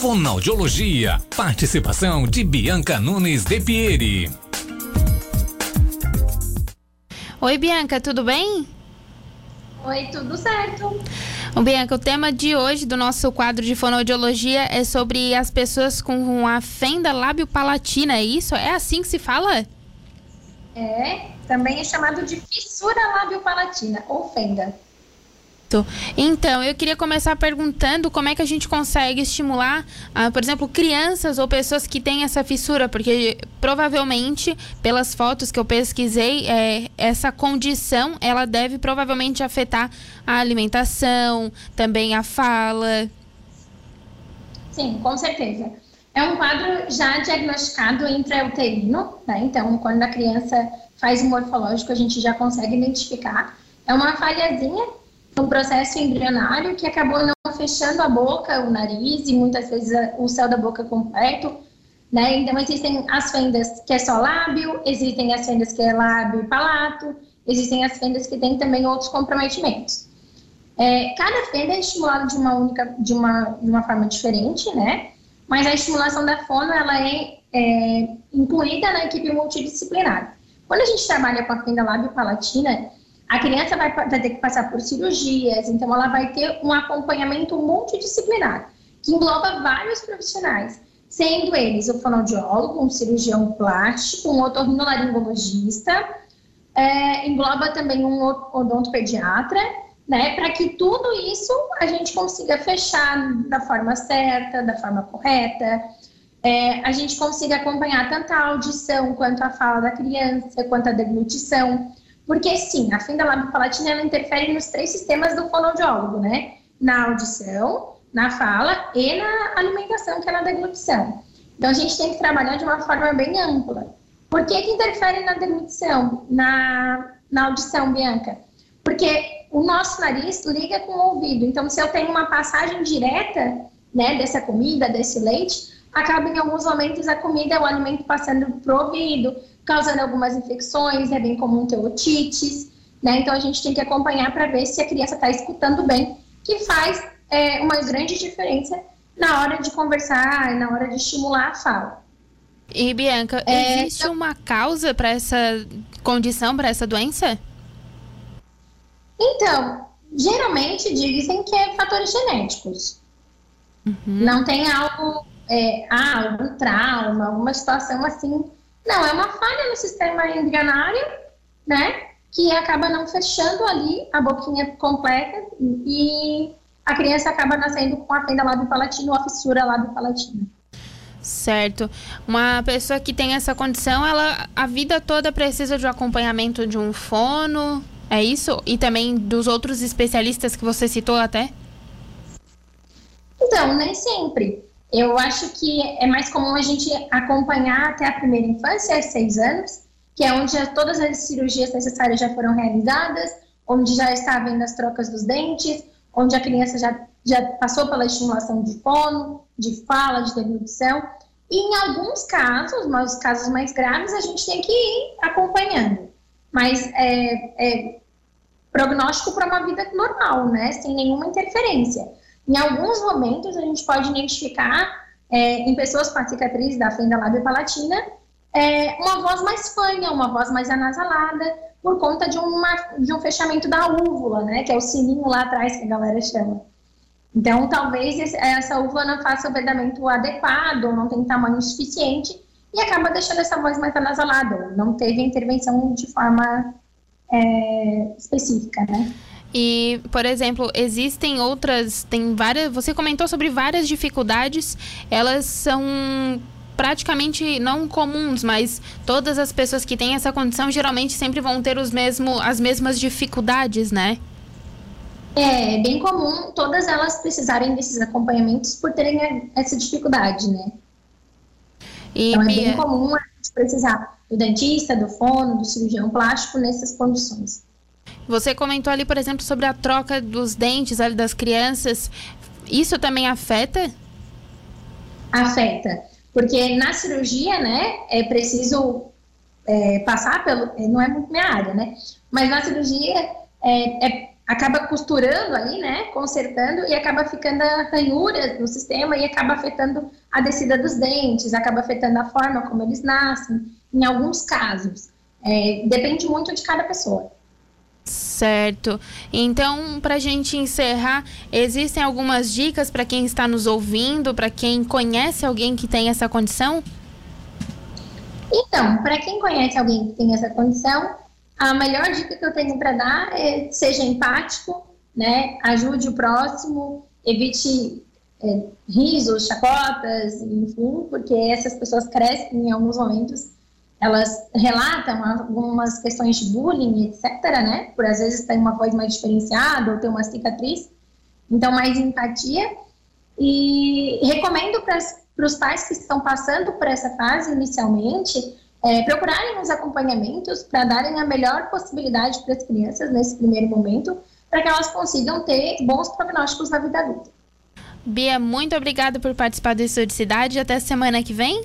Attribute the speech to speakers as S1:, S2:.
S1: Fonoaudiologia. Participação de Bianca Nunes de Pieri.
S2: Oi, Bianca, tudo bem?
S3: Oi, tudo certo.
S2: Bom, Bianca, o tema de hoje do nosso quadro de fonoaudiologia é sobre as pessoas com a fenda lábio-palatina, é isso? É assim que se fala?
S3: É, também é chamado de fissura lábio-palatina ou fenda.
S2: Então, eu queria começar perguntando como é que a gente consegue estimular, ah, por exemplo, crianças ou pessoas que têm essa fissura, porque provavelmente, pelas fotos que eu pesquisei, é, essa condição ela deve provavelmente afetar a alimentação, também a fala.
S3: Sim, com certeza. É um quadro já diagnosticado intrauterino, né? Então, quando a criança faz o morfológico, a gente já consegue identificar. É uma falhazinha um processo embrionário que acabou não fechando a boca, o nariz e muitas vezes o céu da boca completo, né? Então existem as fendas que é só lábio, existem as fendas que é lábio e palato, existem as fendas que têm também outros comprometimentos. É, cada fenda é estimulada de uma única, de uma, de uma forma diferente, né? Mas a estimulação da fono ela é, é incluída na equipe multidisciplinar. Quando a gente trabalha com a fenda lábio-palatina, a criança vai, vai ter que passar por cirurgias, então ela vai ter um acompanhamento multidisciplinar, que engloba vários profissionais, sendo eles o fonoaudiólogo, um cirurgião plástico, um otorrinolaringologista, é, engloba também um odontopediatra, né, para que tudo isso a gente consiga fechar da forma certa, da forma correta, é, a gente consiga acompanhar tanto a audição quanto a fala da criança, quanto a deglutição, porque sim, a fenda lábio-palatina ela interfere nos três sistemas do fonoaudiólogo, né? Na audição, na fala e na alimentação, que é na deglutição. Então a gente tem que trabalhar de uma forma bem ampla. Por que, que interfere na deglutição, na, na audição, Bianca? Porque o nosso nariz liga com o ouvido. Então, se eu tenho uma passagem direta né, dessa comida, desse leite, acaba em alguns momentos a comida, o alimento passando para o ouvido, causando algumas infecções, é bem comum ter otites, né? Então a gente tem que acompanhar para ver se a criança está escutando bem, que faz é, uma grande diferença na hora de conversar, na hora de estimular a fala.
S2: E Bianca, é, existe então... uma causa para essa condição, para essa doença?
S3: Então, geralmente dizem que é fatores genéticos. Uhum. Não tem algo, é, ah, algum trauma, alguma situação assim não, é uma falha no sistema embrionário, né? Que acaba não fechando ali a boquinha completa e a criança acaba nascendo com a fenda lábio-palatina ou a fissura lábio-palatina.
S2: Certo. Uma pessoa que tem essa condição, ela a vida toda precisa de um acompanhamento de um fono, é isso? E também dos outros especialistas que você citou até?
S3: Então, nem sempre. Eu acho que é mais comum a gente acompanhar até a primeira infância, seis anos, que é onde todas as cirurgias necessárias já foram realizadas, onde já está havendo as trocas dos dentes, onde a criança já, já passou pela estimulação de fono, de fala, de deglutição. E em alguns casos, nos casos mais graves, a gente tem que ir acompanhando. Mas é, é prognóstico para uma vida normal, né? Sem nenhuma interferência. Em alguns momentos, a gente pode identificar é, em pessoas com a cicatriz da fenda lábio palatina é, uma voz mais fanha, uma voz mais anasalada, por conta de, uma, de um fechamento da úvula, né? Que é o sininho lá atrás que a galera chama. Então, talvez essa úvula não faça o vedamento adequado, não tem tamanho suficiente, e acaba deixando essa voz mais anasalada, não teve intervenção de forma é, específica, né?
S2: E, por exemplo, existem outras, tem várias, você comentou sobre várias dificuldades, elas são praticamente não comuns, mas todas as pessoas que têm essa condição geralmente sempre vão ter os mesmo, as mesmas dificuldades, né?
S3: É, é bem comum todas elas precisarem desses acompanhamentos por terem essa dificuldade, né? E, então é bem comum a gente precisar do dentista, do fono, do cirurgião plástico nessas condições.
S2: Você comentou ali, por exemplo, sobre a troca dos dentes ali das crianças. Isso também afeta?
S3: Afeta. Porque na cirurgia, né, é preciso é, passar pelo. Não é muito minha área, né? Mas na cirurgia é, é acaba costurando ali, né, consertando e acaba ficando ranhuras no sistema e acaba afetando a descida dos dentes, acaba afetando a forma como eles nascem, em alguns casos. É, depende muito de cada pessoa.
S2: Certo. Então, para a gente encerrar, existem algumas dicas para quem está nos ouvindo, para quem conhece alguém que tem essa condição?
S3: Então, para quem conhece alguém que tem essa condição, a melhor dica que eu tenho para dar é seja empático, né? Ajude o próximo, evite é, risos, chacotas, enfim, porque essas pessoas crescem em alguns momentos. Elas relatam algumas questões de bullying, etc., né? Por às vezes ter uma voz mais diferenciada ou ter uma cicatriz. Então, mais empatia. E recomendo para os pais que estão passando por essa fase inicialmente é, procurarem os acompanhamentos para darem a melhor possibilidade para as crianças nesse primeiro momento, para que elas consigam ter bons prognósticos na vida adulta.
S2: Bia, muito obrigada por participar do Cidade. Até semana que vem.